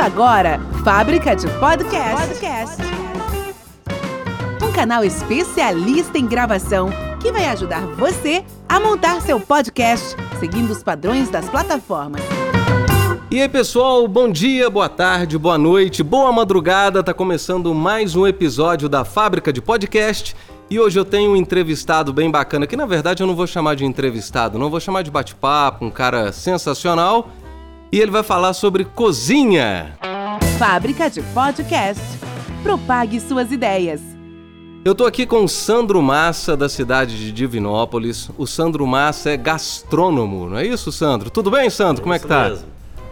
Começa agora, Fábrica de Podcast. Podcast. Um canal especialista em gravação que vai ajudar você a montar seu podcast seguindo os padrões das plataformas. E aí, pessoal, bom dia, boa tarde, boa noite, boa madrugada. Tá começando mais um episódio da Fábrica de Podcast. E hoje eu tenho um entrevistado bem bacana, que na verdade eu não vou chamar de entrevistado, não vou chamar de bate-papo, um cara sensacional. E ele vai falar sobre cozinha. Fábrica de Podcast. Propague suas ideias. Eu tô aqui com o Sandro Massa, da cidade de Divinópolis. O Sandro Massa é gastrônomo, não é isso, Sandro? Tudo bem, Sandro? É Como é que tá? Mesmo.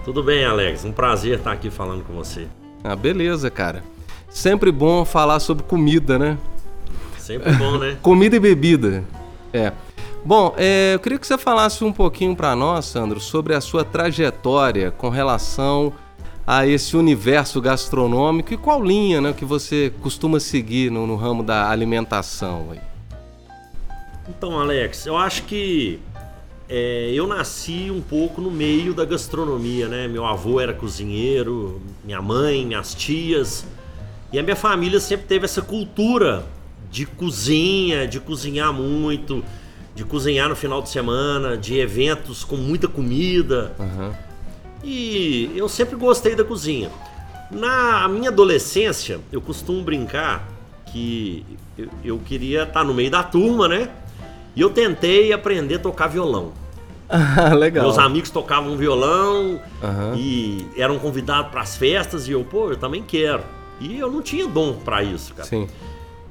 Tudo bem, Alex. Um prazer estar aqui falando com você. Ah, beleza, cara. Sempre bom falar sobre comida, né? Sempre bom, né? comida e bebida. É. Bom, é, eu queria que você falasse um pouquinho para nós, Sandro, sobre a sua trajetória com relação a esse universo gastronômico e qual linha né, que você costuma seguir no, no ramo da alimentação. Aí. Então, Alex, eu acho que é, eu nasci um pouco no meio da gastronomia, né? Meu avô era cozinheiro, minha mãe, minhas tias. E a minha família sempre teve essa cultura de cozinha, de cozinhar muito, de cozinhar no final de semana, de eventos com muita comida. Uhum. E eu sempre gostei da cozinha. Na minha adolescência, eu costumo brincar que eu, eu queria estar no meio da turma, né? E eu tentei aprender a tocar violão. Ah, legal. Meus amigos tocavam violão Aham. e eram convidados para as festas e eu, pô, eu também quero. E eu não tinha dom para isso, cara. Sim.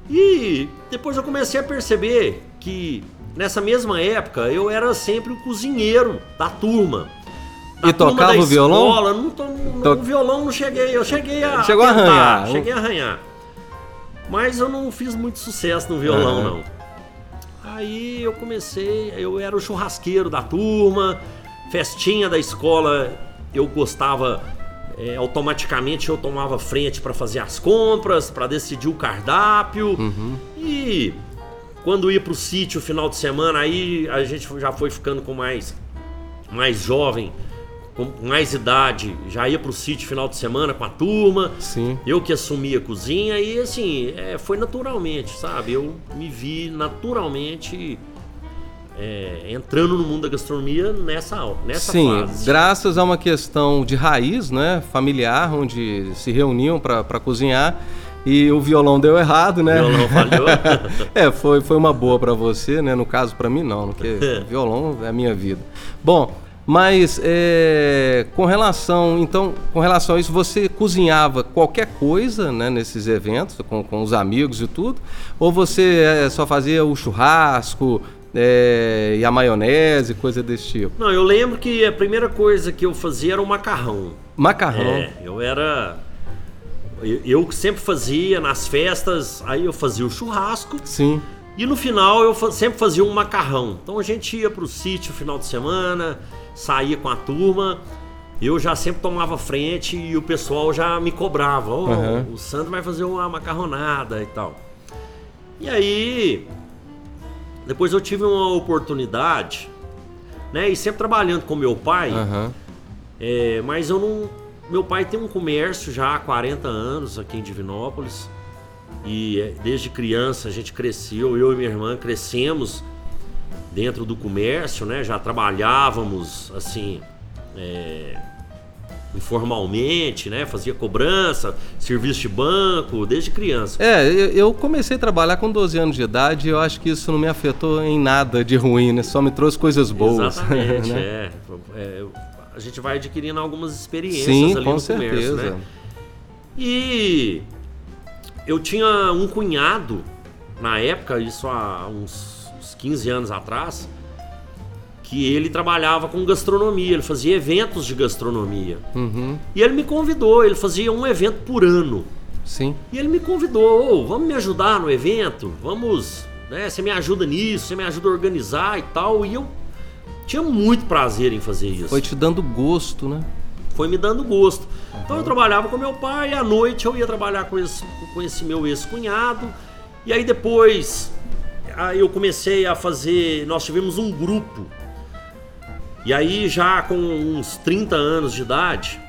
E depois eu comecei a perceber que nessa mesma época eu era sempre o cozinheiro da turma. Da E turma tocava da o violão? escola, Não, to- não, To- O violão não cheguei, eu cheguei a Chegou a tentar, arranhar. Cheguei a arranhar. Mas eu não fiz muito sucesso no violão, Aham. não. Aí eu comecei, eu era o churrasqueiro da turma, festinha da escola, eu gostava, é, automaticamente eu tomava frente para fazer as compras, para decidir o cardápio. Uhum. E quando ia pro sítio final de semana, aí a gente já foi ficando com mais, mais jovem, com mais idade, já ia pro sítio final de semana com a turma. Sim. Eu que assumi a cozinha e assim, é, foi naturalmente, sabe? Eu me vi naturalmente é, entrando no mundo da gastronomia nessa, nessa Sim, fase. graças a uma questão de raiz, né, familiar, onde se reuniam para cozinhar e o violão deu errado, né? O violão falhou. é, foi, foi uma boa para você, né? No caso para mim não, porque violão é a minha vida. Bom, mas é, com relação, então, com relação a isso, você cozinhava qualquer coisa, né, nesses eventos, com, com os amigos e tudo, ou você é, só fazia o churrasco é, e a maionese, coisa desse tipo? Não, eu lembro que a primeira coisa que eu fazia era o macarrão. Macarrão. É, eu era. Eu, eu sempre fazia nas festas, aí eu fazia o churrasco Sim. e no final eu sempre fazia um macarrão. Então a gente ia pro sítio final de semana, saía com a turma, eu já sempre tomava frente e o pessoal já me cobrava: Ó, Aham. o Sandro vai fazer uma macarronada e tal. E aí, depois eu tive uma oportunidade, né? E sempre trabalhando com meu pai. Aham. É, mas eu não. Meu pai tem um comércio já há 40 anos aqui em Divinópolis. E é, desde criança a gente cresceu, eu e minha irmã crescemos dentro do comércio, né? Já trabalhávamos assim. é, informalmente, né? Fazia cobrança, serviço de banco, desde criança. É, eu eu comecei a trabalhar com 12 anos de idade e eu acho que isso não me afetou em nada de ruim, né? Só me trouxe coisas boas. Exatamente, né? é. É, A gente vai adquirindo algumas experiências Sim, ali com no certeza. comércio, né? E eu tinha um cunhado, na época, isso há uns, uns 15 anos atrás, que ele trabalhava com gastronomia, ele fazia eventos de gastronomia. Uhum, E ele me convidou, ele fazia um evento por ano. sim. E ele me convidou, "Ô, vamos me ajudar no evento, vamos, né? Você me ajuda nisso, você me ajuda a organizar e tal. E eu tinha muito prazer em fazer isso. Foi te dando gosto, né? Foi me dando gosto. Então eu trabalhava com meu pai e à noite eu ia trabalhar com esse, com esse meu ex-cunhado. E aí depois aí eu comecei a fazer. Nós tivemos um grupo. E aí já com uns 30 anos de idade,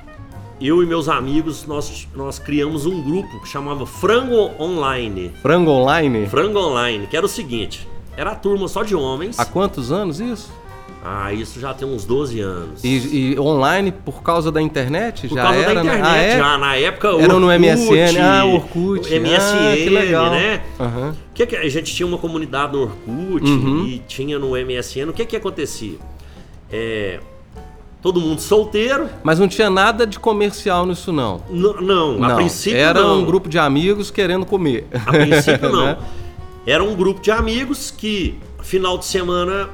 eu e meus amigos, nós, nós criamos um grupo que chamava Frango Online. Frango Online? Frango Online, que era o seguinte: era a turma só de homens. Há quantos anos isso? Ah, isso já tem uns 12 anos. E, e online por causa da internet? Por já causa era, da né? internet, Ah, é? já na época Era no Orkut, MSN, ah, Orkut. MSN, Ah, que legal. né? Aham. Que que a gente tinha uma comunidade no Orkut Uhum. e tinha no MSN. O que que acontecia? É, todo mundo solteiro. Mas não tinha nada de comercial nisso, não. N- não, a não. princípio Era não. um grupo de amigos querendo comer. A princípio não. Né? Era um grupo de amigos que final de semana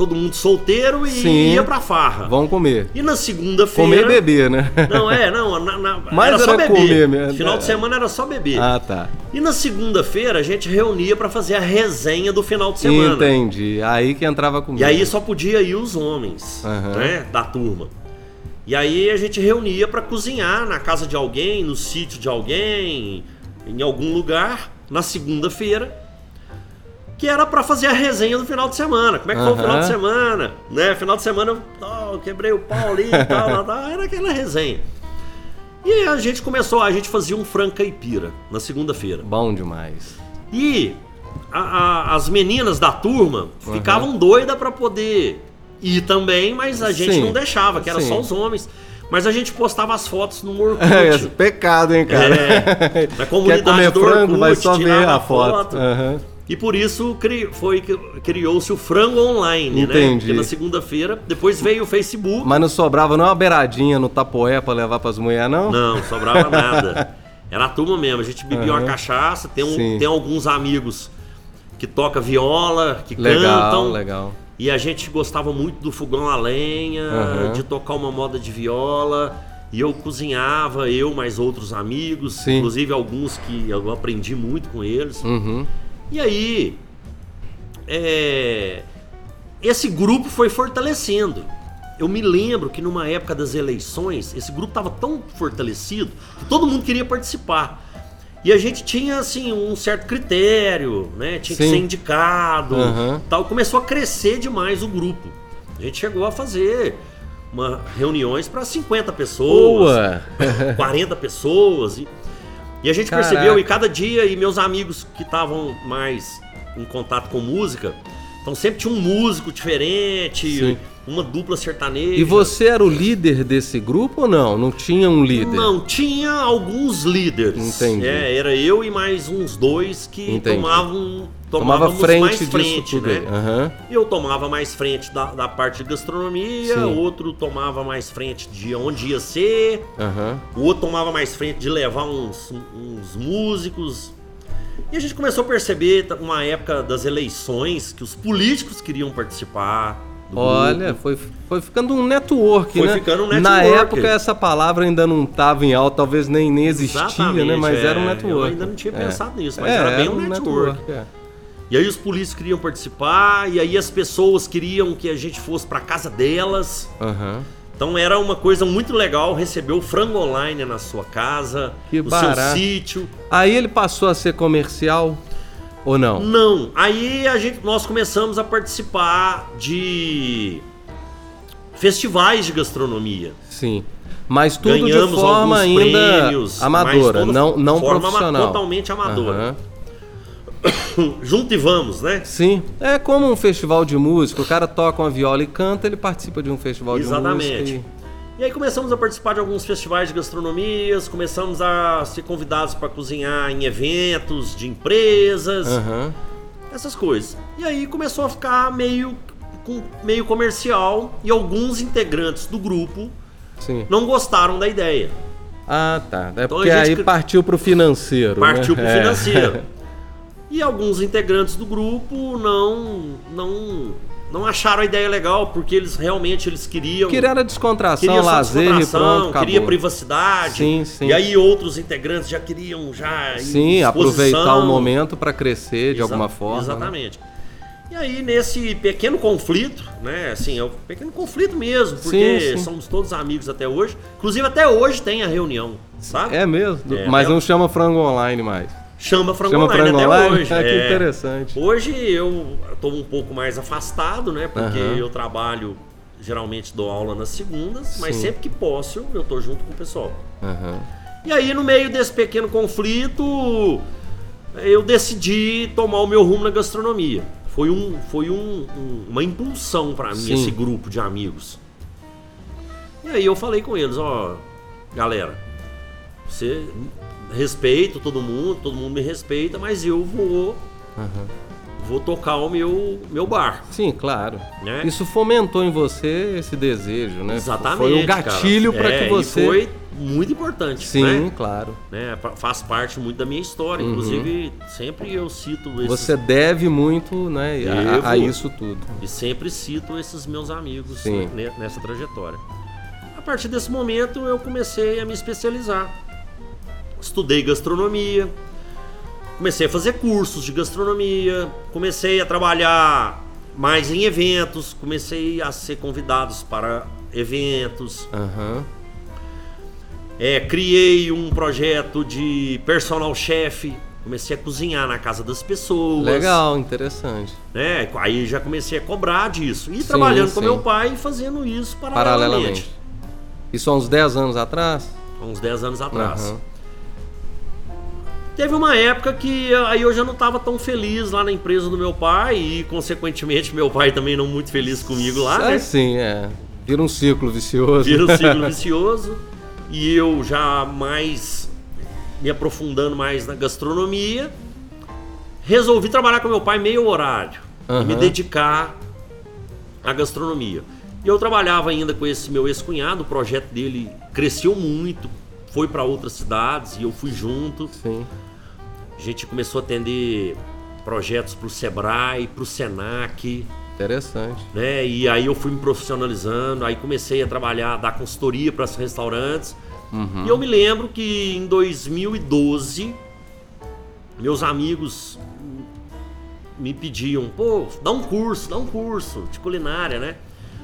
todo mundo solteiro e Sim. ia pra farra. Vão comer. E na segunda-feira. Comer e beber, né? Não, é, não. Na, na, Mas era só era beber. comer mesmo. Final de semana era só beber. Ah, tá. E na segunda-feira a gente reunia pra fazer a resenha do final de semana. Entendi. Aí que entrava comigo. E aí só podia ir os homens, Aham. né, da turma. E aí a gente reunia pra cozinhar na casa de alguém, no sítio de alguém, em algum lugar, na segunda-feira, que era pra fazer a resenha do final de semana. Como é que foi o final de semana? Né? Final de semana eu oh, quebrei o pau ali e tal, era aquela resenha. E aí a gente começou, a gente fazia um frango caipira na segunda-feira. Bom demais. E a- a- as meninas da turma Uhum. ficavam doidas pra poder ir também, mas a gente Sim. não deixava, que era Sim. só os homens. Mas a gente postava as fotos no Orkut. É, pecado, hein, cara? É, na Quer comunidade comer do frango, Orkut, vai só ver tirava a foto. Aham. E por isso cri- foi criou-se o frango online, né? Entendi. Porque na segunda-feira, depois veio o Facebook. Mas não sobrava não uma beiradinha no tapoé pra levar pras mulheres, não? Não, sobrava nada. Era a turma mesmo. A gente bebia uma Aham. cachaça. Tem, um- tem alguns amigos que toca viola, que Legal, cantam. legal. E a gente gostava muito do fogão a lenha, Aham. de tocar uma moda de viola. E eu cozinhava, eu mais outros amigos, Sim. inclusive alguns que eu aprendi muito com eles. Uhum. E aí, é, esse grupo foi fortalecendo. Eu me lembro que numa época das eleições, esse grupo estava tão fortalecido que todo mundo queria participar. E a gente tinha assim um certo critério, né? Tinha que Sim. ser indicado, Aham. tal. Começou a crescer demais o grupo. A gente chegou a fazer uma, reuniões para 50 pessoas, Boa! 40 pessoas. E, e a gente Caraca. percebeu, e cada dia, e meus amigos que estavam mais em contato com música, então sempre tinha um músico diferente, Sim. Uma dupla sertaneja. E você era o líder desse grupo ou não? Não tinha um líder? Não, tinha alguns líderes. Entendi. É, era eu e mais uns dois que Entendi. tomavam Tomava frente mais disso frente, tudo né? Aham. Eu tomava mais frente da, da parte de gastronomia, Sim. outro tomava mais frente de onde ia ser, Aham. o outro tomava mais frente de levar uns, uns músicos. E a gente começou a perceber uma época das eleições que os políticos queriam participar. Olha, foi, foi ficando um network, Foi né? ficando um Na network. época essa palavra ainda não estava em alta, talvez nem, nem existia, Exatamente, né? Mas é. era um network. Eu ainda não tinha É. pensado nisso, mas É, era bem um network. é. E aí os políticos queriam participar, e aí as pessoas queriam que a gente fosse pra casa delas. Aham. Então era uma coisa muito legal receber o frango online na sua casa, Que no barato. seu sítio. Aí ele passou a ser comercial ou não? Não, aí a gente, nós começamos a participar de festivais de gastronomia. Sim. Mas tudo Ganhamos de forma ainda prêmios, amadora, não, não forma profissional. totalmente amadora. Aham. Junto e vamos, né? Sim, é como um festival de música. O cara toca uma viola e canta, ele participa de um festival de Exatamente. E aí começamos a participar de alguns festivais de gastronomias, começamos a ser convidados para cozinhar em eventos de empresas. Aham. essas coisas. E aí começou a ficar meio, meio comercial e alguns integrantes do grupo Sim. não gostaram da ideia. Ah, tá. É Então porque gente aí partiu pro financeiro. Partiu né? pro É. financeiro. E alguns integrantes do grupo não não não acharam a ideia legal porque eles realmente eles queriam Queria era descontração, lazer descontração, pronto, acabou. queria privacidade. Sim, sim. E aí outros integrantes já queriam já Sim, aproveitar o momento para crescer de Exa- alguma forma. né? Exatamente. E aí nesse pequeno conflito, né, assim, é um pequeno conflito mesmo, porque Sim, sim. somos todos amigos até hoje. Inclusive até hoje tem a reunião, sabe? É mesmo? É, Mas é- não chama frango online mais. Chama Frango Chama Online frango até online? hoje. Ah, que é. interessante. Hoje eu tô um pouco mais afastado, né? Porque Aham. eu trabalho geralmente dou aula nas segundas, mas Sim. sempre que posso eu tô junto com o pessoal. Aham. E aí, no meio desse pequeno conflito, eu decidi tomar o meu rumo na gastronomia. Foi, um, foi um- um- uma impulsão para mim Sim. esse grupo de amigos. E aí eu falei com eles, ó, galera, você respeita todo mundo, todo mundo me respeita, mas eu vou Aham. vou tocar o meu meu bar. Sim, claro. Né? Isso fomentou em você esse desejo, né? Exatamente. Foi um gatilho para É, que você. foi muito importante. Sim, né? claro. né, fa- faz parte muito da minha história. Uhum. Inclusive, sempre eu cito esses, Você deve muito, né, a, a isso tudo. e sempre cito esses meus amigos Sim. nessa trajetória. A partir desse momento, eu comecei a me especializar. Estudei gastronomia, comecei a fazer cursos de gastronomia, comecei a trabalhar mais em eventos, comecei a ser convidados para eventos. Aham. É, criei um projeto de personal chef, comecei a cozinhar na casa das pessoas. Legal, interessante. Né? Aí já comecei a cobrar disso. E Sim, trabalhando com sim. meu pai e fazendo isso paralelamente. Paralelamente. Isso há uns 10 anos atrás? Há uns 10 anos atrás. Aham. Teve uma época que aí eu já não estava tão feliz lá na empresa do meu pai e, consequentemente, meu pai também não muito feliz comigo lá, É, né? sim, é. Vira um ciclo vicioso. Vira um ciclo vicioso. E eu já mais me aprofundando mais na gastronomia, resolvi trabalhar com meu pai meio horário. e Aham. me dedicar à gastronomia. E eu trabalhava ainda com esse meu ex-cunhado, o projeto dele cresceu muito, foi para outras cidades e eu fui junto. Sim. A gente começou a atender projetos para o Sebrae, para o Senac, Interessante. né? E aí eu fui me profissionalizando, aí comecei a trabalhar, dar consultoria para os restaurantes. Uhum. E eu me lembro que em 2012, meus amigos me pediam, pô, dá um curso, dá um curso de culinária, né?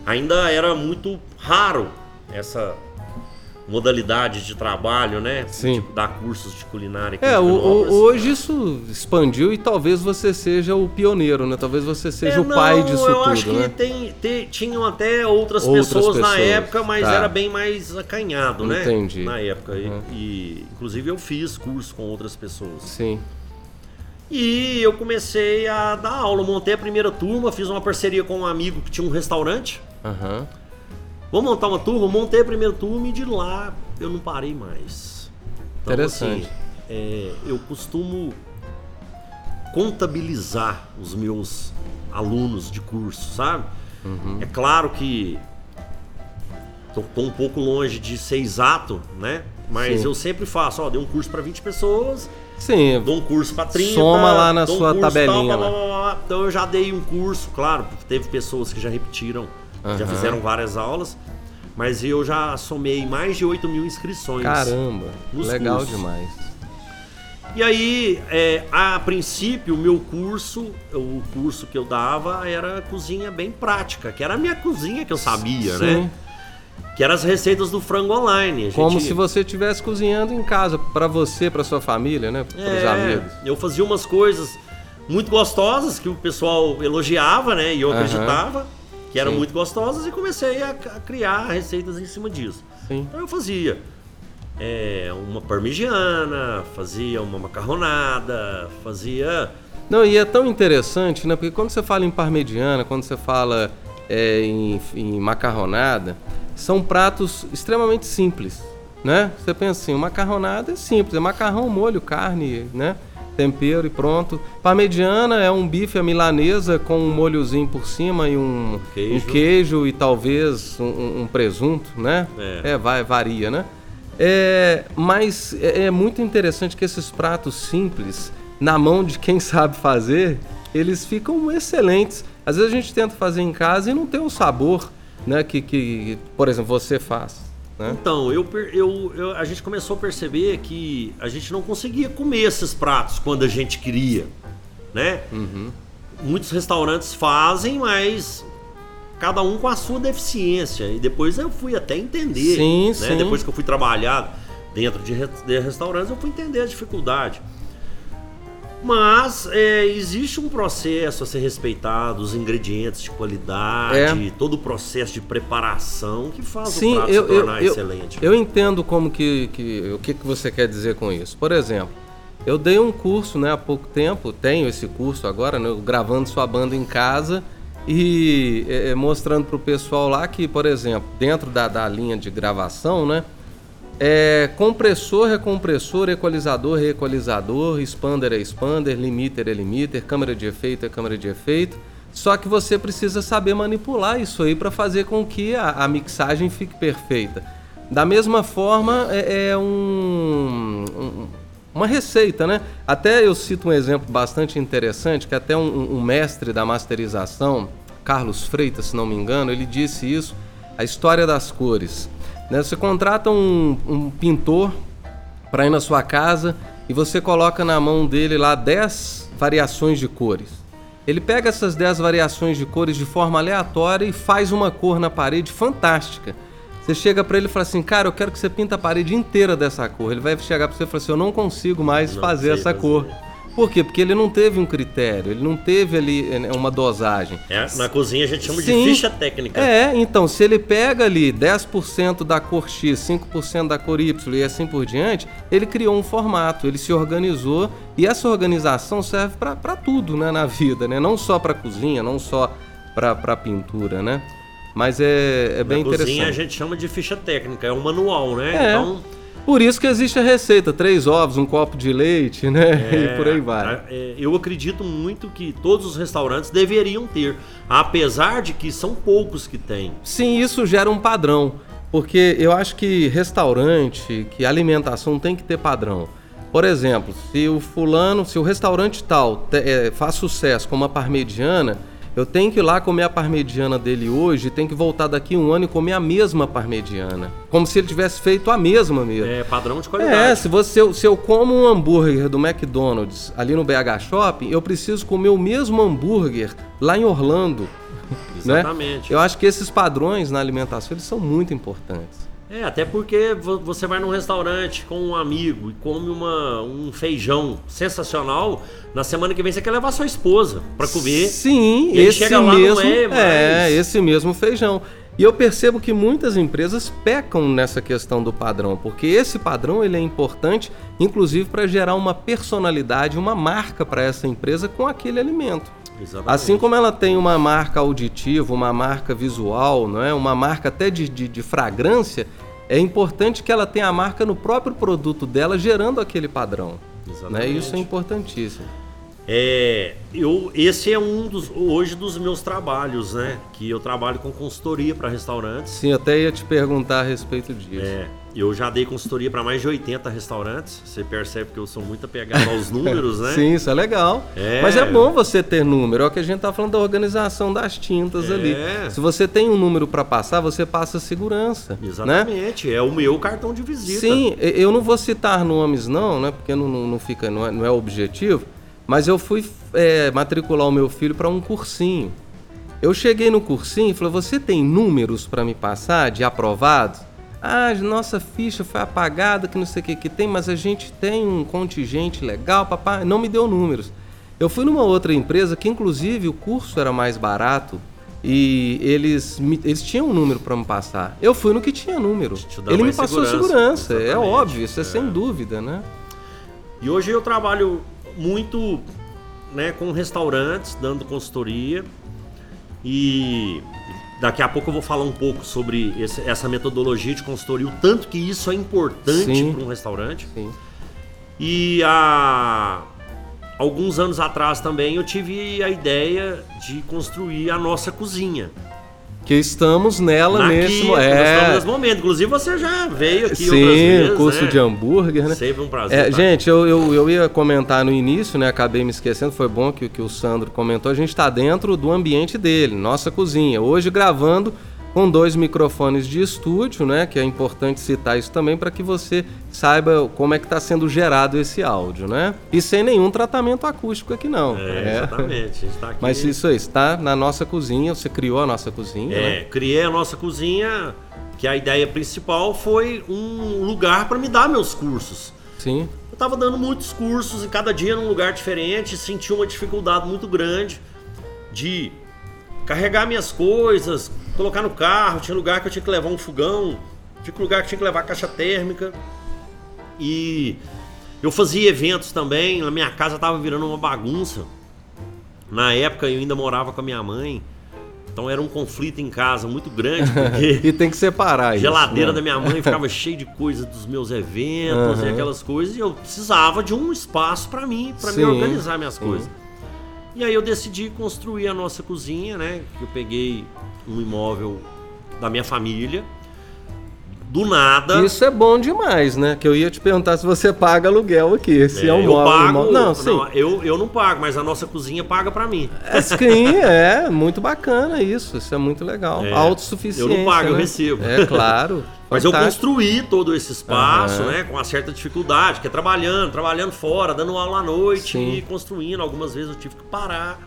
Ainda era muito raro essa modalidade de trabalho, né? Sim. Tipo, dar cursos de culinária. É, o- hoje isso expandiu e talvez você seja o pioneiro, né? Talvez você seja É, o pai disso eu tudo, acho que né? tem, te- tinham até outras, Outras pessoas, na pessoas, época, mas tá. era bem mais acanhado, né? Entendi. Na época. E- Uhum. E, inclusive eu fiz curso com outras pessoas. Sim. E eu comecei a dar aula, montei a primeira turma, fiz uma parceria com um amigo que tinha um restaurante. Aham. Vamos montar uma turma, montei a primeira turma e de lá eu não parei mais. Então, Interessante. assim, é, eu costumo contabilizar os meus alunos de curso, sabe? Uhum. É claro que tô um pouco longe de ser exato, né? Mas Sim. eu sempre faço, ó, dei um curso para 20 pessoas, Sim. dou um curso para 30. Soma lá na um sua curso tabelinha lá. blá, blá, blá. Então eu já dei um curso, claro, porque teve pessoas que já repetiram, já Aham. fizeram várias aulas, mas eu já somei mais de 8 mil inscrições. Caramba. Legal cursos. demais. E aí, é, a princípio, o meu curso, o curso que eu dava era cozinha bem prática, que era a minha cozinha que eu sabia, Sim. né? Que eram as receitas do frango online. Gente- Como se você estivesse cozinhando em casa, pra você, pra sua família, né? Para os É, amigos. Eu fazia umas coisas muito gostosas que o pessoal elogiava, né? E eu Aham. acreditava que eram Sim. muito gostosas e comecei a, a criar receitas em cima disso. Sim. Então eu fazia é, uma parmegiana, fazia uma macarronada, fazia. Não, e é tão interessante, né? Porque quando você fala em parmegiana, quando você fala é, em, em macarronada, são pratos extremamente simples, né? Você pensa assim, macarronada é simples, é macarrão, molho, carne, né? Tempero e pronto. Parmegiana é um bife à milanesa com um molhozinho por cima e um Queijo. um queijo e talvez um, um- presunto, né? É. vai, varia, né? É, mas é, é muito interessante que esses pratos simples, na mão de quem sabe fazer, eles ficam excelentes. Às vezes a gente tenta fazer em casa e não tem o sabor, né? Que, que por exemplo, você faz. Né? Então, eu, eu, eu- a gente começou a perceber que a gente não conseguia comer esses pratos quando a gente queria, né? Uhum. Muitos restaurantes fazem, mas cada um com a sua deficiência. E depois eu fui até entender, Sim, né? sim. Depois que eu fui trabalhar dentro de, de restaurantes, eu fui entender a dificuldade. Mas é, existe um processo a ser respeitado, os ingredientes de qualidade, É. todo o processo de preparação que faz Sim, o prato eu, se eu, tornar eu, excelente. eu entendo como que, que o que, que você quer dizer com isso. Por exemplo, eu dei um curso né, há pouco tempo, tenho esse curso agora, né, gravando sua banda em casa e é, é, mostrando para o pessoal lá que, por exemplo, dentro da, da linha de gravação, né, é compressor é compressor, equalizador é equalizador, expander é expander, limiter é limiter, câmera de efeito é câmera de efeito. Só que você precisa saber manipular isso aí para fazer com que a, a mixagem fique perfeita. Da mesma forma, é, é um, um- uma receita, né? Até eu cito um exemplo bastante interessante, que até um, um mestre da masterização, Carlos Freitas, se não me engano, ele disse isso, a história das cores. Né? Você contrata um, um pintor para ir na sua casa e você coloca na mão dele lá 10 variações de cores. Ele pega essas 10 variações de cores de forma aleatória e faz uma cor na parede fantástica. Você chega para ele e fala assim: "Cara, eu quero que você pinta a parede inteira dessa cor". Ele vai chegar para você e falar assim: "Eu não consigo mais Não fazer essa fazer. cor". Por quê? Porque ele não teve um critério, ele não teve ali eh, uma dosagem. É, na cozinha a gente chama Sim. de ficha técnica. É, então, se ele pega ali 10% da cor X, 5% da cor Y e assim por diante, ele criou um formato, ele se organizou e essa organização serve para tudo né, na vida, né? Não só para cozinha, não só para pintura, né? Mas é, é bem na cozinha a interessante. gente chama de ficha técnica, é um manual, né? É. Então, Por isso que existe a receita: três ovos, um copo de leite, né? é, e por aí vai. é, eu acredito muito que todos os restaurantes deveriam ter, apesar de que são poucos que têm. Sim, isso gera um padrão. Porque eu acho que restaurante, que alimentação tem que ter padrão. Por exemplo, se o fulano, se o restaurante tal te- eh, faz sucesso com uma parmegiana, eu tenho que ir lá comer a parmegiana dele hoje e tenho que voltar daqui um ano e comer a mesma parmegiana. Como se ele tivesse feito a mesma mesmo. É padrão de É, qualidade. se, você, se eu como um hambúrguer do McDonald's ali no BH Shopping, eu preciso comer o mesmo hambúrguer lá em Orlando. né? Exatamente. Eu acho que esses padrões na alimentação eles são muito importantes. É, até porque vo- você vai num restaurante com um amigo e come uma, um feijão sensacional, na semana que vem você quer levar sua esposa pra comer. Sim, E esse chega lá, não mesmo é mais. é esse mesmo feijão. E eu percebo que muitas empresas pecam nessa questão do padrão, porque esse padrão ele é importante, inclusive para gerar uma personalidade, uma marca para essa empresa com aquele alimento. Exatamente. Assim como ela tem uma marca auditiva, uma marca visual, não é? uma marca até de, de, de fragrância, é importante que ela tenha a marca no próprio produto dela, gerando aquele padrão. Né? Isso é importantíssimo. É, eu, esse é um dos hoje dos meus trabalhos, né? Que eu trabalho com consultoria para restaurantes. Sim, até ia te perguntar a respeito disso. É, eu já dei consultoria para mais de 80 restaurantes. Você percebe que eu sou muito apegado aos números, né? Sim, isso é legal. É. Mas é bom você ter número. É o que a gente tá falando da organização das tintas É. ali. Se você tem um número para passar, você passa segurança. Né? Exatamente, é o meu cartão de visita. Sim, eu não vou citar nomes não, né? Porque não, não, não fica, não é, não é o objetivo. Mas eu fui é, matricular o meu filho para um cursinho. Eu cheguei no cursinho e falei: "Você tem números para me passar de aprovados?" Ah, nossa ficha foi apagada, que não sei o que que tem, mas a gente tem um contingente legal, papai. Não me deu números. Eu fui numa outra empresa que, inclusive, o curso era mais barato e eles, eles tinham um número para me passar. Eu fui no que tinha número. Ele me passou segurança, segurança, é óbvio, isso é, É. sem dúvida, né? E hoje eu trabalho muito né, com restaurantes, dando consultoria. E daqui a pouco eu vou falar um pouco sobre esse- essa metodologia de consultoria, o tanto que isso é importante para um restaurante. Sim. E há alguns anos atrás também eu tive a ideia de construir a nossa cozinha. Que estamos nela nesse é, nesse momento. Inclusive você já veio aqui Sim, vezes, curso né? de hambúrguer, né? Sempre um prazer. É, gente, eu, eu, eu ia comentar no início, né? Acabei me esquecendo, foi bom que, que o Sandro comentou. A gente está dentro do ambiente dele, nossa cozinha. Hoje gravando com dois microfones de estúdio, né? Que é importante citar isso também para que você saiba como é que está sendo gerado esse áudio, né? E sem nenhum tratamento acústico aqui não. É, exatamente. A gente tá aqui. Mas isso aí, está na nossa cozinha, você criou a nossa cozinha, né? É, criei a nossa cozinha, que a ideia principal foi um lugar para me dar meus cursos. Sim. eu tava dando muitos cursos e cada dia num lugar diferente, senti uma dificuldade muito grande de carregar minhas coisas, colocar no carro, tinha lugar que eu tinha que levar um fogão, tinha lugar que tinha que levar caixa térmica. E eu fazia eventos também, na minha casa tava virando uma bagunça. Na época eu ainda morava com a minha mãe. Então era um conflito em casa muito grande, porque e tem que separar a isso. geladeira né? da minha mãe ficava cheia de coisa dos meus eventos Uhum. e aquelas coisas, e eu precisava de um espaço para mim, para me organizar minhas sim. E aí eu decidi construir a nossa cozinha, né? Eu peguei um imóvel da minha família, do nada. Isso é bom demais, né? Que eu ia te perguntar se você paga aluguel aqui. Se é, um eu móvel. pago, imóvel. Não, sim. eu, eu não pago, mas a nossa cozinha paga para mim. É, sim, é muito bacana isso. Isso é muito legal. É, Autossuficiência. eu não pago, eu né? recebo. É claro. Mas eu construí todo esse espaço, Aham. né, com uma certa dificuldade, que é trabalhando, trabalhando fora, dando aula à noite Sim. e construindo. Algumas vezes eu tive que parar.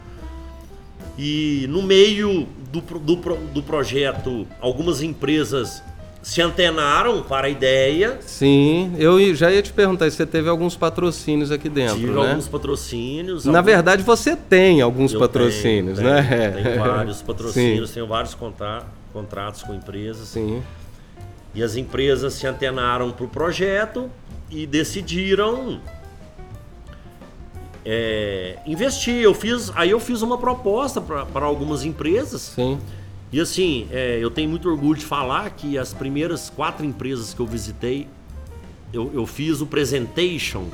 E no meio do, do, do projeto, algumas empresas se antenaram para a ideia. Sim, eu já ia te perguntar se você teve alguns patrocínios aqui dentro, tive né? alguns patrocínios. Na alguns- verdade, você tem alguns eu patrocínios, tenho, né? Tenho, tenho vários patrocínios, Sim, tenho vários contra- contratos com empresas. sim. E as empresas se antenaram para o projeto e decidiram é, investir. Eu fiz, aí eu fiz uma proposta para algumas empresas. Sim. E assim, é, eu tenho muito orgulho de falar que as primeiras quatro empresas que eu visitei, eu, eu fiz o presentation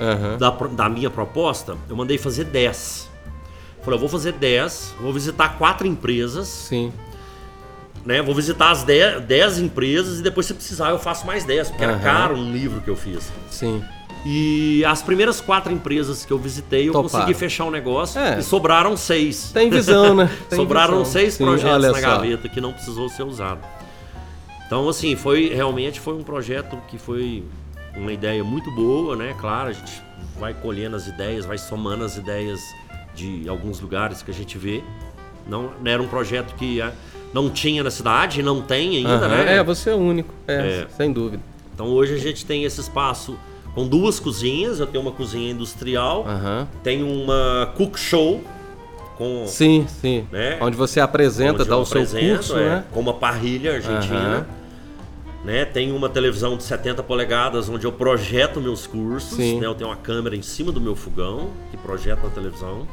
Aham. da, da minha proposta, eu mandei fazer 10. Falei, eu vou fazer 10, vou visitar quatro empresas, Sim. né? Vou visitar as 10, 10 empresas e depois, se precisar, eu faço mais 10, porque era Aham. caro um livro que eu fiz. Sim. E as primeiras quatro empresas que eu visitei, eu Toparam. consegui fechar o negócio É. e sobraram seis. Tem visão, né? Tem sobraram visão. seis Sim, projetos na só. gaveta que não precisou ser usado. Então, assim, foi realmente foi um projeto que foi uma ideia muito boa, né? Claro, a gente vai colhendo as ideias, vai somando as ideias de alguns lugares que a gente vê. Não, era um projeto que ah, não tinha na cidade, não tem ainda, Aham. né? É, você é único. É, É. sem dúvida. Então hoje a gente tem esse espaço com duas cozinhas. Eu tenho uma cozinha industrial, Aham. tenho uma cook show com Sim, sim. Né? Onde você apresenta, onde dá o seu curso, é, né? com uma parrilha argentina. Aham. Né? Tem uma televisão de 70 polegadas onde eu projeto meus cursos. Né? Eu tenho uma câmera em cima do meu fogão que projeta na televisão.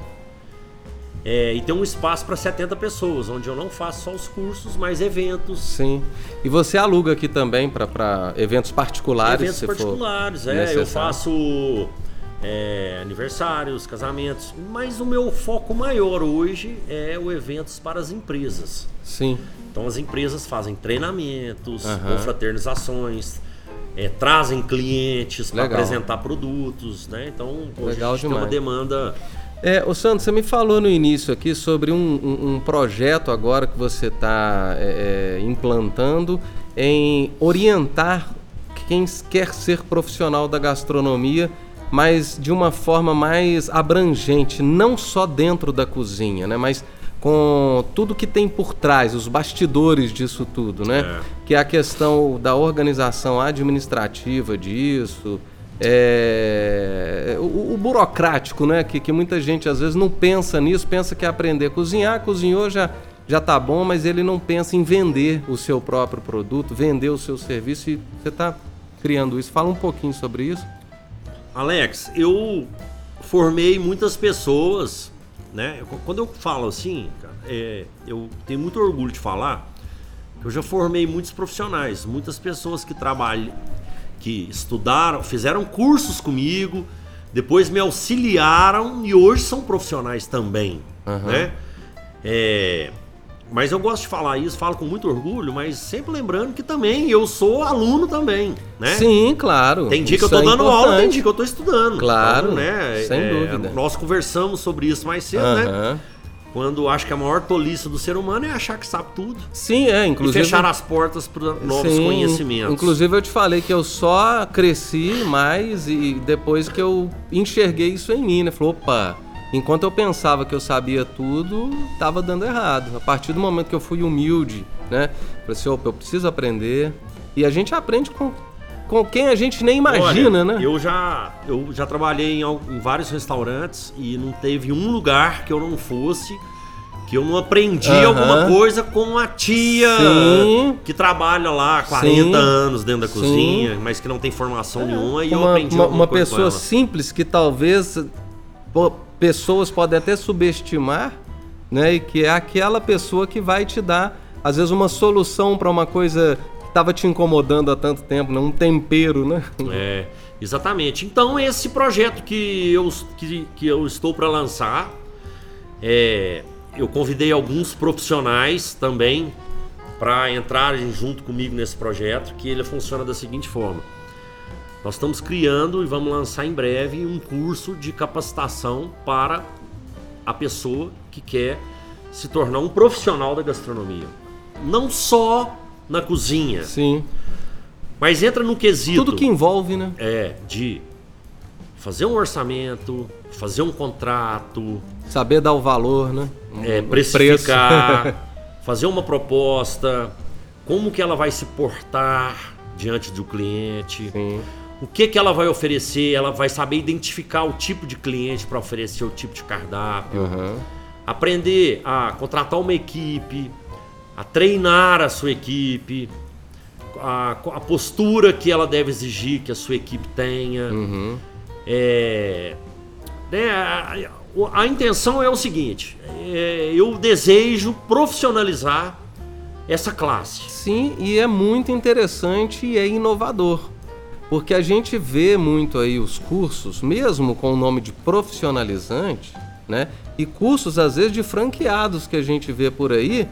É, e tem um espaço para 70 pessoas, onde eu não faço só os cursos, mas eventos. Sim. E você aluga aqui também para eventos particulares, eventos particulares, é. Eu necessário. faço é, aniversários, casamentos, mas o meu foco maior hoje é o eventos para as empresas. Sim. Então as empresas fazem treinamentos, Aham. confraternizações, é, trazem clientes para apresentar produtos, né? Então hoje Legal a gente tem uma demais. demanda. É, o Sandro, você me falou no início aqui sobre um, um- um projeto agora que você está implantando em orientar quem quer ser profissional da gastronomia, mas de uma forma mais abrangente, não só dentro da cozinha, né? Mas com tudo que tem por trás, os bastidores disso tudo, né? É. Que é a questão da organização administrativa disso, é, o, o burocrático, né? Que, que muita gente às vezes não pensa nisso, pensa que é aprender a cozinhar, cozinhou já já tá bom, mas ele não pensa em vender o seu próprio produto, vender o seu serviço e você está criando isso. Fala um pouquinho sobre isso. Alex, eu formei muitas pessoas, né? Quando eu falo assim, é, eu tenho muito orgulho de falar eu já formei muitos profissionais, muitas pessoas que trabalham, que estudaram, fizeram cursos comigo, depois me auxiliaram e hoje são profissionais também, Aham. né? É, mas eu gosto de falar isso, falo com muito orgulho, mas sempre lembrando que também eu sou aluno também, né? Sim, claro. Tem dia que eu tô é dando aula, tem importante. dia que eu tô estudando. Claro, Então, né, sem é, dúvida. Nós conversamos sobre isso mais cedo, né? Quando acho que a maior tolice do ser humano é achar que sabe tudo. Sim, é, E inclusive. fechar as portas para novos Sim, conhecimentos. Inclusive eu te falei que eu só cresci mais e depois que eu enxerguei isso em mim, né? Falei, opa, enquanto eu pensava que eu sabia tudo, tava dando errado. A partir do momento que eu fui humilde, né? Falei assim, opa, eu preciso aprender. E a gente aprende com com quem a gente nem imagina, Olha, né? Eu já, eu já trabalhei em, em vários restaurantes e não teve um lugar que eu não fosse que eu não aprendi Aham. alguma coisa com a tia Sim. que trabalha lá há 40 Sim. anos dentro da Sim. cozinha, mas que não tem formação nenhuma e eu uma, aprendi uma, alguma uma coisa com pessoa ela. simples que talvez pô, pessoas podem até subestimar, né? E que é aquela pessoa que vai te dar, às vezes, uma solução para uma coisa estava te incomodando há tanto tempo, né? um tempero, né? É, exatamente. Então esse projeto que eu, que, que eu estou para lançar, é, eu convidei alguns profissionais também para entrarem junto comigo nesse projeto, que ele funciona da seguinte forma. Nós estamos criando e vamos lançar em breve um curso de capacitação para a pessoa que quer se tornar um profissional da gastronomia. Não só na cozinha, Sim. mas entra no quesito. Tudo que envolve, né? É, de fazer um orçamento, fazer um contrato, Saber dar o valor, né? é, O precificar, fazer uma proposta, como que ela vai se portar diante do cliente, Sim. o que que ela vai oferecer, ela vai saber identificar o tipo de cliente para oferecer o tipo de cardápio, Aham. aprender a contratar uma equipe, a treinar a sua equipe, a, a postura que ela deve exigir que a sua equipe tenha. Uhum. É, né, a, a- intenção é o seguinte: é, eu desejo profissionalizar essa classe. Sim, e é muito interessante e é inovador. Porque a gente vê muito aí os cursos, mesmo com o nome de profissionalizante, né? E cursos, às vezes, de franqueados que a gente vê por aí,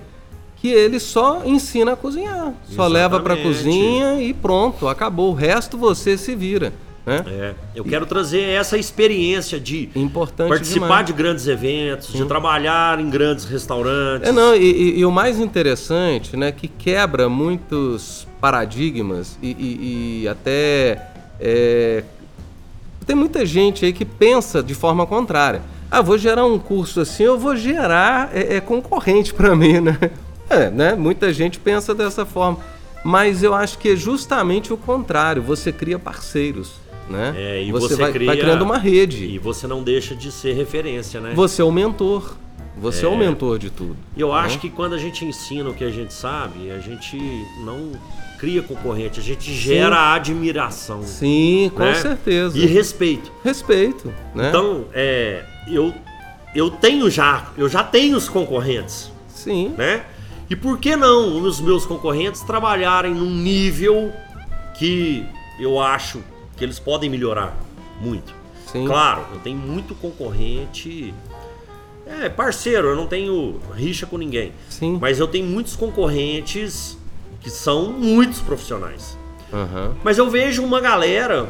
que ele só ensina a cozinhar. Só leva pra Exatamente. cozinha e pronto, acabou. O resto você se vira, né? É, eu quero trazer essa experiência de Importante participar demais. de grandes eventos, de trabalhar em grandes restaurantes. É, não, e, e- e o mais interessante, né, que quebra muitos paradigmas e até é, tem muita gente aí que pensa de forma contrária. Ah, vou gerar um curso assim, eu vou gerar é, é, concorrente para mim, né? É, né? Muita gente pensa dessa forma, mas eu acho que é justamente o contrário. Você cria parceiros, né? É, e você você vai, cria- vai criando uma rede. E você não deixa de ser referência, né? Você é o mentor. Você é, o mentor de tudo. E eu acho né? que quando a gente ensina o que a gente sabe, a gente não cria concorrente, a gente gera admiração. Sim, com né? certeza. E respeito. Respeito, né? Então, é, eu, eu tenho já, eu já tenho os concorrentes, Sim, né? E por que não os meus concorrentes trabalharem num nível que eu acho que eles podem melhorar muito? sim. Claro, eu tenho muito concorrente. É, parceiro, eu não tenho rixa com ninguém. Sim. Mas eu tenho muitos concorrentes que são muitos profissionais. Aham. Mas eu vejo uma galera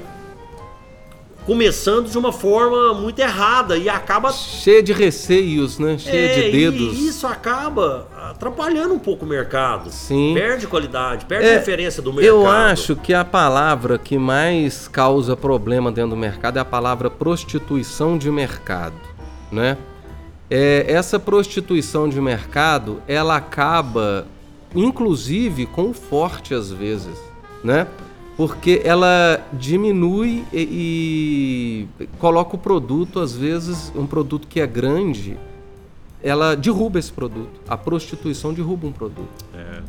começando de uma forma muito errada e acaba Cheia de receios, né? Cheia É, de dedos. E isso acaba atrapalhando um pouco o mercado. Sim. Perde qualidade, perde É, referência do mercado. Eu acho que a palavra que mais causa problema dentro do mercado é a palavra prostituição de mercado, né? É, essa prostituição de mercado, ela acaba, inclusive, com o forte às vezes, né? Porque ela diminui e, e coloca o produto, às vezes, um produto que é grande, ela derruba esse produto. A prostituição derruba um produto,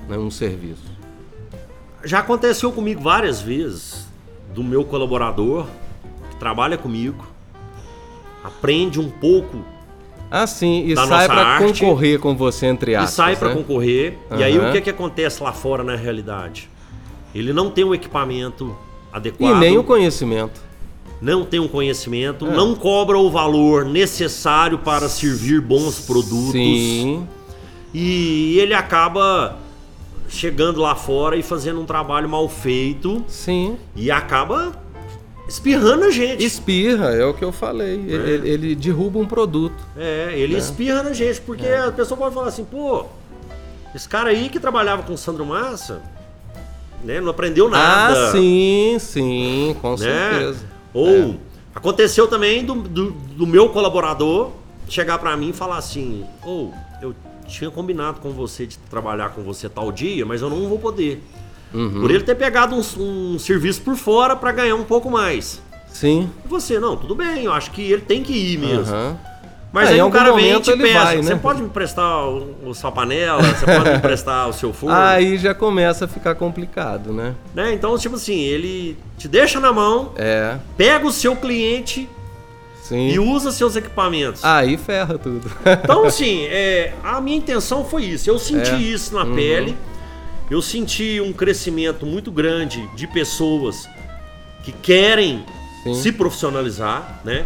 né? um serviço. Já aconteceu comigo várias vezes do meu colaborador que trabalha comigo, aprende um pouco Ah, sim, e sai para concorrer com você, entre e aspas. sai para né? concorrer. E aí o que, que acontece lá fora na realidade? Ele não tem o equipamento E adequado, nem o conhecimento. não tem um conhecimento, É. não cobra o valor necessário para servir bons produtos. Sim, E ele acaba chegando lá fora e fazendo um trabalho mal feito sim. e acaba espirrando a gente. Espirra, é o que eu falei. Ele, ele- ele derruba um produto. É, ele espirra na gente, porque É. a pessoa pode falar assim, pô, esse cara aí que trabalhava com o Sandro Massa, né, não aprendeu nada. Ah, sim, sim, com né? certeza. Ou É. aconteceu também do, do, do meu colaborador chegar pra mim e falar assim, ou eu tinha combinado com você de trabalhar com você tal dia, mas eu não vou poder. Uhum. Por ele ter pegado um, um serviço por fora para ganhar um pouco mais. Sim. E você, não, tudo bem, eu acho que ele tem que ir mesmo. Aham. Mas É, aí em o cara vem e te vai, você né? pode me emprestar o, o sua panela, você pode me emprestar o seu forno, Aí já começa a ficar complicado, né? né? Então, tipo assim, ele te deixa na mão, É, pega o seu cliente sim. e usa seus equipamentos. Aí ferra tudo. Então, assim, é, a minha intenção foi isso. Eu senti É. isso na Uhum. pele. Eu senti um crescimento muito grande de pessoas que querem Sim. se profissionalizar, né?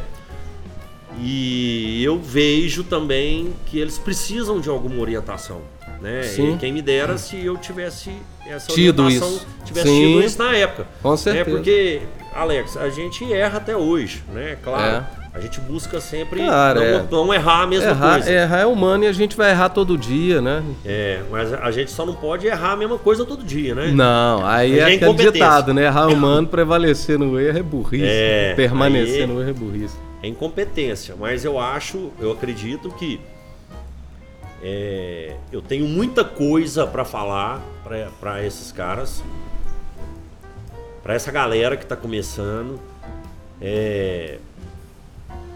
E eu vejo também que eles precisam de alguma orientação, né? Sim. E quem me dera se eu tivesse essa Tido orientação, isso. tivesse Sim. tido isso na época. Com É certeza. porque, Alex, a gente erra até hoje, né? Claro. É. A gente busca sempre Claro, não, é. não errar a mesma errar, coisa. errar é humano e a gente vai errar todo dia, né? É, mas a gente só não pode errar a mesma coisa todo dia, né? Não, aí Aí é é aquele ditado, né? Errar humano, prevalecer no erro é burrice. É, Permanecer aí- no erro é burrice. É incompetência. Mas eu acho, eu acredito que é, eu tenho muita coisa pra falar pra esses caras, Pra essa galera que tá começando. É,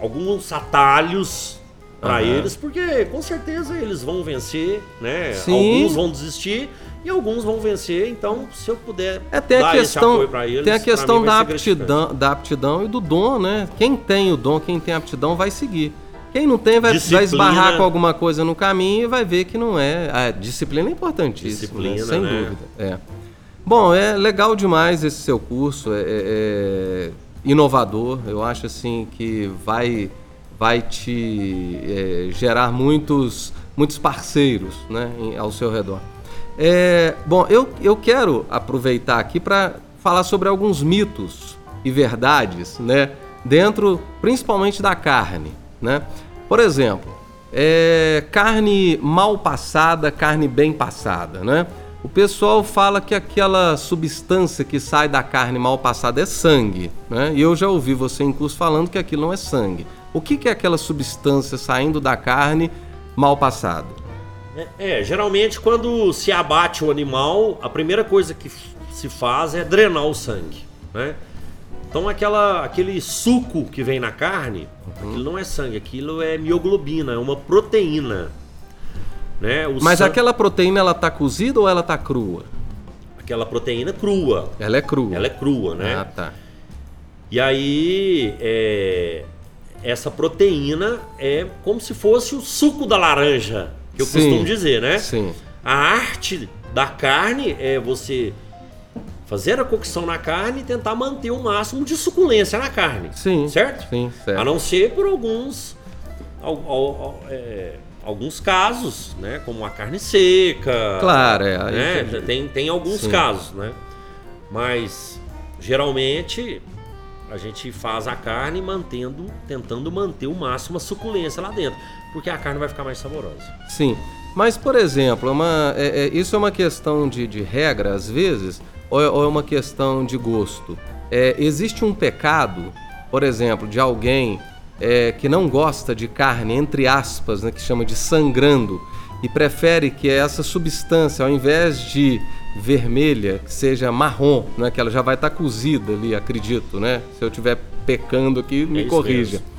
alguns atalhos pra Aham. eles, porque com certeza eles vão vencer, né? Sim. Alguns vão desistir e alguns vão vencer. Então, se eu puder É, tem a questão, eles, tem a questão da aptidão, da aptidão e do dom, né? Quem tem o dom, quem tem aptidão vai seguir. Quem não tem vai, vai esbarrar com alguma coisa no caminho e vai ver que não é. A disciplina é importantíssima, né? Disciplina, sem né? dúvida. É. Bom, é legal demais esse seu curso, é, é- é inovador. Eu acho assim que vai, vai te é, gerar muitos, muitos parceiros né, ao seu redor. É, bom, eu, eu quero aproveitar aqui para falar sobre alguns mitos e verdades, né, dentro principalmente da carne, né? Por exemplo, é, carne mal passada, carne bem passada, né? O pessoal fala que aquela substância que sai da carne mal passada é sangue, né? E eu já ouvi você em curso falando que aquilo não é sangue. O que, que é aquela substância saindo da carne mal passada? É, é, geralmente quando se abate o animal, a primeira coisa que se faz é drenar o sangue, né? Então aquela, aquele suco que vem na carne, Uhum. aquilo não é sangue, aquilo é mioglobina, é uma proteína. Né? O Mas san- aquela proteína ela tá cozida ou ela tá crua? aquela proteína crua. Ela é crua. Ela é crua, né? Ah, tá. E aí, é, essa proteína é como se fosse o suco da laranja, eu Sim. costumo dizer, né? Sim. A arte da carne é você fazer a cocção na carne e tentar manter o máximo de suculência na carne. Sim. Certo? Sim, certo. A não ser por alguns al- al- al- é, alguns casos, né? Como a carne seca. Claro, é, Né? tem- Tem, tem alguns Sim. casos, né? Mas geralmente a gente faz a carne mantendo, tentando manter o máximo a suculência lá dentro, porque a carne vai ficar mais saborosa. Sim. Mas, por exemplo, é uma, é- é- isso é uma questão de, de regra, às vezes, ou é, ou é uma questão de gosto? É, existe um pecado, por exemplo, de alguém é, que não gosta de carne, entre aspas, né, que chama de sangrando, e prefere que essa substância, ao invés de vermelha, que seja marrom, né, que ela já vai estar cozida ali, acredito, né? Se eu estiver pecando aqui, me isso corrija. mesmo.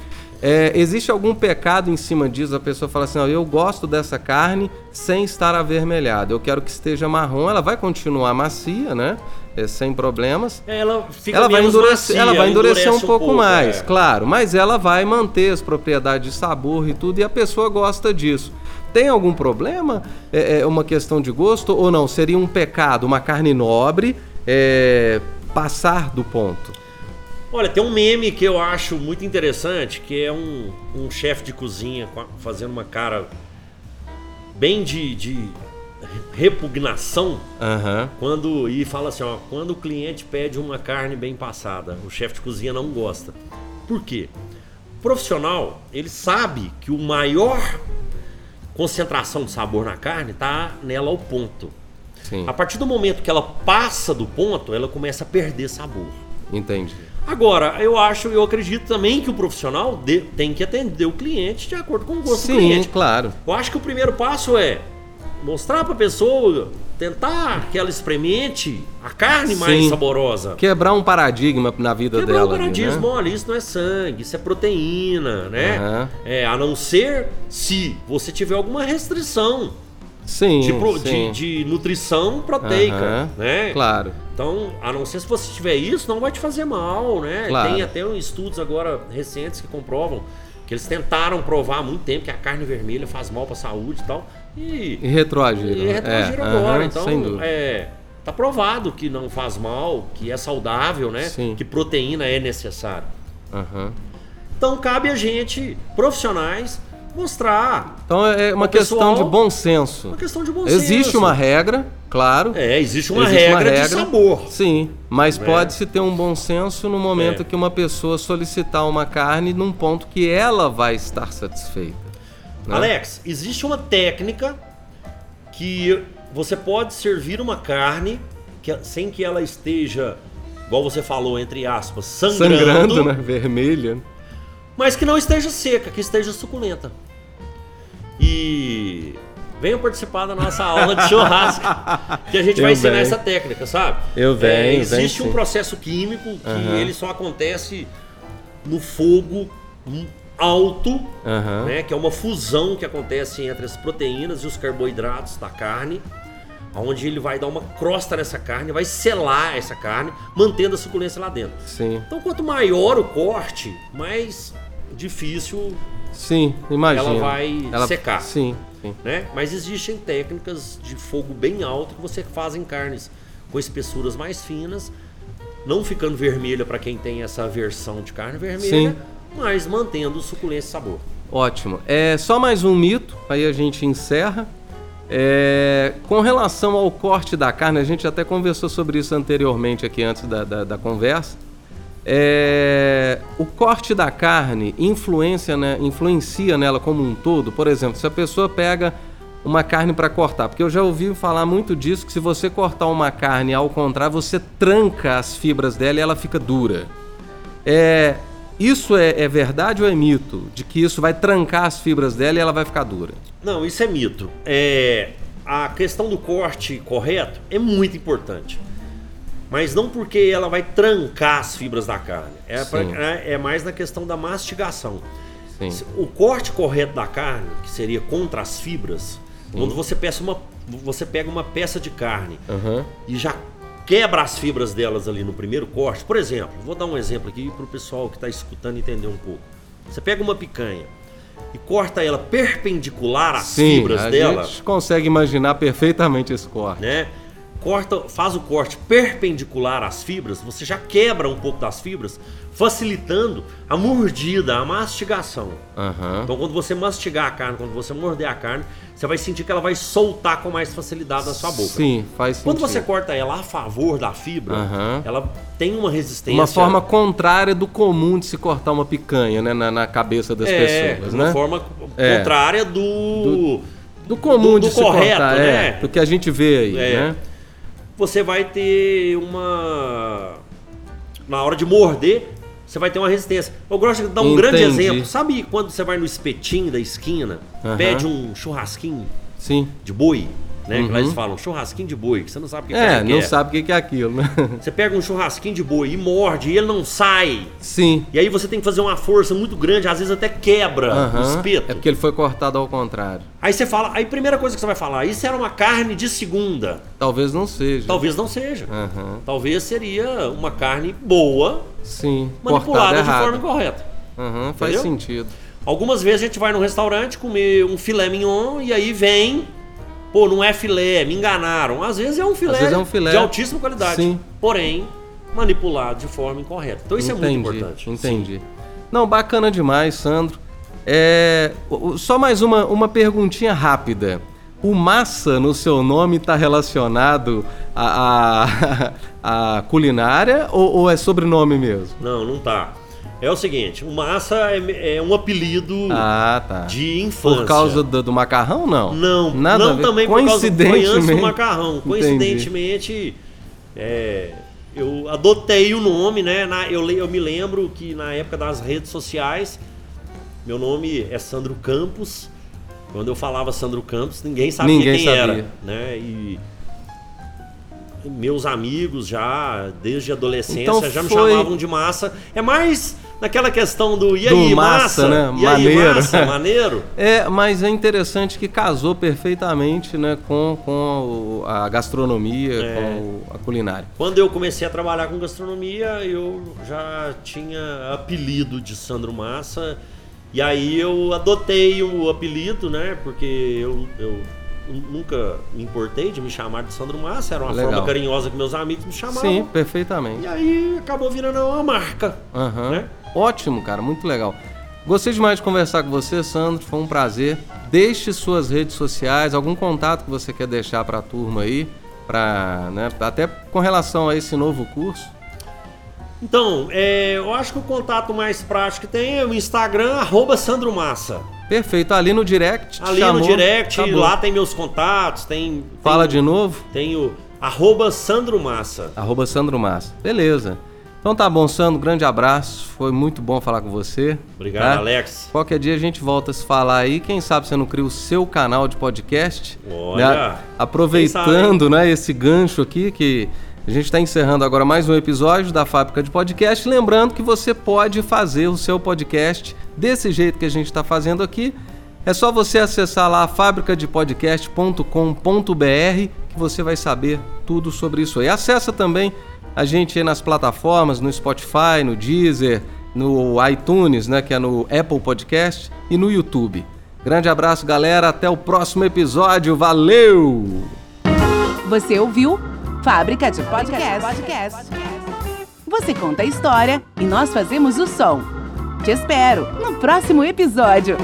É, existe algum pecado em cima disso? A pessoa fala assim: "Ó, eu gosto dessa carne sem estar avermelhada. Eu quero que esteja marrom. Ela vai continuar macia, né? É, sem problemas. É, Ela ela vai endurecer, macia, ela vai endurecer um endurece pouco, mais, é. claro. Mas ela vai manter as propriedades de sabor e tudo. E a pessoa gosta disso. Tem algum problema? É, é uma questão de gosto ou não? Seria um pecado, uma carne nobre, é, passar do ponto? Olha, tem um meme que eu acho muito interessante, que é um, um chefe de cozinha fazendo uma cara bem de, de repugnação Aham. quando e fala assim, ó, quando o cliente pede uma carne bem passada, o chefe de cozinha não gosta. Por quê? O profissional, ele sabe que o maior concentração de sabor na carne tá nela ao ponto. Sim, A partir do momento que ela passa do ponto, ela começa a perder sabor. entendi. Agora, eu acho, eu acredito também que o profissional de- tem que atender o cliente de acordo com o gosto do Sim, cliente. claro. Eu acho que o primeiro passo é mostrar para a pessoa tentar que ela experimente a carne mais Sim. saborosa. Quebrar um paradigma na vida Quebrar dela. o ali, paradismo, né? olha, isso não é sangue, isso é proteína, né? Aham. É, a não ser se você tiver alguma restrição Sim, de, sim. de- de nutrição proteica, Aham, né? Claro. Então, a não ser se você tiver isso, não vai te fazer mal, né? Claro. Tem até estudos agora recentes que comprovam que eles tentaram provar há muito tempo que a carne vermelha faz mal para a saúde e tal. E, E retroagiram. e retroagiram é, agora. aham, então, sem dúvida. é, tá provado que não faz mal, que é saudável, né? Sim. Que proteína é necessária. Então, cabe a gente, profissionais, mostrar Então é uma questão pessoal- de bom senso. uma questão de bom Existe senso. uma regra, claro. É, existe uma, Existe regra, uma de regra. sabor. Sim, mas Né? pode-se ter um bom senso no momento É. que uma pessoa solicitar uma carne num ponto que ela vai estar satisfeita. né? Alex, existe uma técnica que você pode servir uma carne que- sem que ela esteja, igual você falou, entre aspas, sangrando, Sangrando, né? Vermelha. Mas que não esteja seca, que esteja suculenta. E venham participar da nossa aula de churrasco, que a gente vai Eu ensinar venho. essa técnica, sabe? Eu venho, É, venho existe um sim. processo químico que Aham. ele só acontece no fogo alto Aham. né, que é uma fusão que acontece entre as proteínas e os carboidratos da carne, onde ele vai dar uma crosta nessa carne, vai selar essa carne, mantendo a suculência lá dentro. Sim. Então, quanto maior o corte, mais difícil, Sim, imagina. Ela vai secar. Sim, sim. né? Mas existem técnicas de fogo bem alto que você faz em carnes com espessuras mais finas, não ficando vermelha para quem tem essa versão de carne vermelha, Sim. mas mantendo suculência e sabor. Ótimo. É só mais um mito, aí a gente encerra. É, com relação ao corte da carne, a gente até conversou sobre isso anteriormente aqui antes da, da, da conversa. É, o corte da carne influencia, né, influencia nela como um todo. Por exemplo, se a pessoa pega uma carne para cortar, porque eu já ouvi falar muito disso que se você cortar uma carne ao contrário, você tranca as fibras dela e ela fica dura. É, isso é, é verdade ou é mito? De que isso vai trancar as fibras dela e ela vai ficar dura? Não, isso é mito. É, a questão do corte correto é muito importante. Mas não porque ela vai trancar as fibras da carne. É, pra- Sim. é- é mais na questão da mastigação. Sim. O corte correto da carne, que seria contra as fibras, quando você, peça uma, você pega uma peça de carne Aham. e já quebra as fibras delas ali no primeiro corte. Por exemplo, vou dar um exemplo aqui para o pessoal que está escutando entender um pouco. Você pega uma picanha e corta ela perpendicular às Sim, fibras a dela, gente consegue imaginar perfeitamente esse corte. né? Corta, faz o corte perpendicular às fibras, você já quebra um pouco das fibras, facilitando a mordida, a mastigação. Aham. Então, quando você mastigar a carne, quando você morder a carne, você vai sentir que ela vai soltar com mais facilidade na sua boca. Sim, faz sentido. Quando você corta ela a favor da fibra, Aham. ela tem uma resistência. Uma forma contrária do comum de se cortar uma picanha, né? Na, na cabeça das é, pessoas, uma né? forma É. contrária do, Do comum do- de do se correto, cortar, né? é. Do que a gente vê aí, É. né? Você vai ter uma. Na hora de morder, você vai ter uma resistência. Eu gosto de dar um grande Entendi. exemplo. Sabe quando você vai no espetinho da esquina, Aham. pede um churrasquinho Sim. de boi, né? Que lá Uhum. eles falam churrasquinho de boi, que você não sabe o que, que É, é. não sabe o que que é aquilo, né? Você pega um churrasquinho de boi e morde e ele não sai. Sim. E aí você tem que fazer uma força muito grande, às vezes até quebra o Aham. espeto. É porque ele foi cortado ao contrário. Aí você fala, aí primeira coisa que você vai falar, isso era uma carne de segunda. Talvez não seja. Talvez não seja. Aham. Talvez seria uma carne boa, Sim. manipulada de forma incorreta. Aham, faz sentido. Algumas vezes a gente vai num restaurante comer um filé mignon e aí vem, pô, não é filé, me enganaram. Às vezes é um filé, é um filé. de altíssima qualidade, Sim. porém manipulado de forma incorreta. Então isso é muito importante. Entendi. Não, bacana demais, Sandro. É, só mais uma, uma perguntinha rápida. O massa no seu nome está relacionado à, à, à culinária ou, ou é sobrenome mesmo? Não, não tá. É o seguinte, o massa é, é um apelido Ah, tá. de infância. Por causa do, do macarrão, não? Não, Nada não também por causa do do Coincidentemente- macarrão. Coincidentemente, é, eu adotei o nome, né? na- eu, eu me lembro que na época das redes sociais, meu nome é Sandro Campos. Quando eu falava Sandro Campos, ninguém sabia Ninguém quem sabia. era, né? E meus amigos já, desde a adolescência, Então já me foi- chamavam de massa. É mais naquela questão do e Do aí, massa, massa? né? E aí, Maneiro. massa? Maneiro? É, mas é interessante que casou perfeitamente né, com, com a gastronomia, É. com a culinária. Quando eu comecei a trabalhar com gastronomia, eu já tinha apelido de Sandro Massa. E aí eu adotei o apelido, né? Porque eu, eu nunca me importei de me chamar de Sandro Massa. Era uma Legal. forma carinhosa que meus amigos me chamavam. Sim, perfeitamente. E aí acabou virando uma marca. Aham. né? Ótimo, cara, muito legal. Gostei demais de conversar com você, Sandro. Foi um prazer. Deixe suas redes sociais, algum contato que você quer deixar para a turma aí, para, né, até com relação a esse novo curso. Então, é, eu acho que o contato mais prático que tem é o Instagram, arroba Sandro Massa. Perfeito, ali no direct. Ali chamou, no direct, acabou. lá tem meus contatos, tem. Fala tem, de novo. Tem o arroba Sandro Massa. Arroba Sandro Massa. Beleza. Então tá bom, Sandro. Grande abraço. Foi muito bom falar com você. Obrigado, tá? Alex. Qualquer dia a gente volta a se falar aí. Quem sabe você não cria o seu canal de podcast. Olha, né? Aproveitando né, esse gancho aqui que a gente está encerrando agora mais um episódio da Fábrica de Podcast. Lembrando que você pode fazer o seu podcast desse jeito que a gente está fazendo aqui. É só você acessar lá fabricadepodcast.com.br que você vai saber tudo sobre isso aí. Acessa também a gente nas plataformas, no Spotify, no Deezer, no iTunes, né, que é no Apple Podcast e no YouTube. Grande abraço, galera. Até o próximo episódio. Valeu! Você ouviu Fábrica de Podcast. Você conta a história e nós fazemos o som. Te espero no próximo episódio.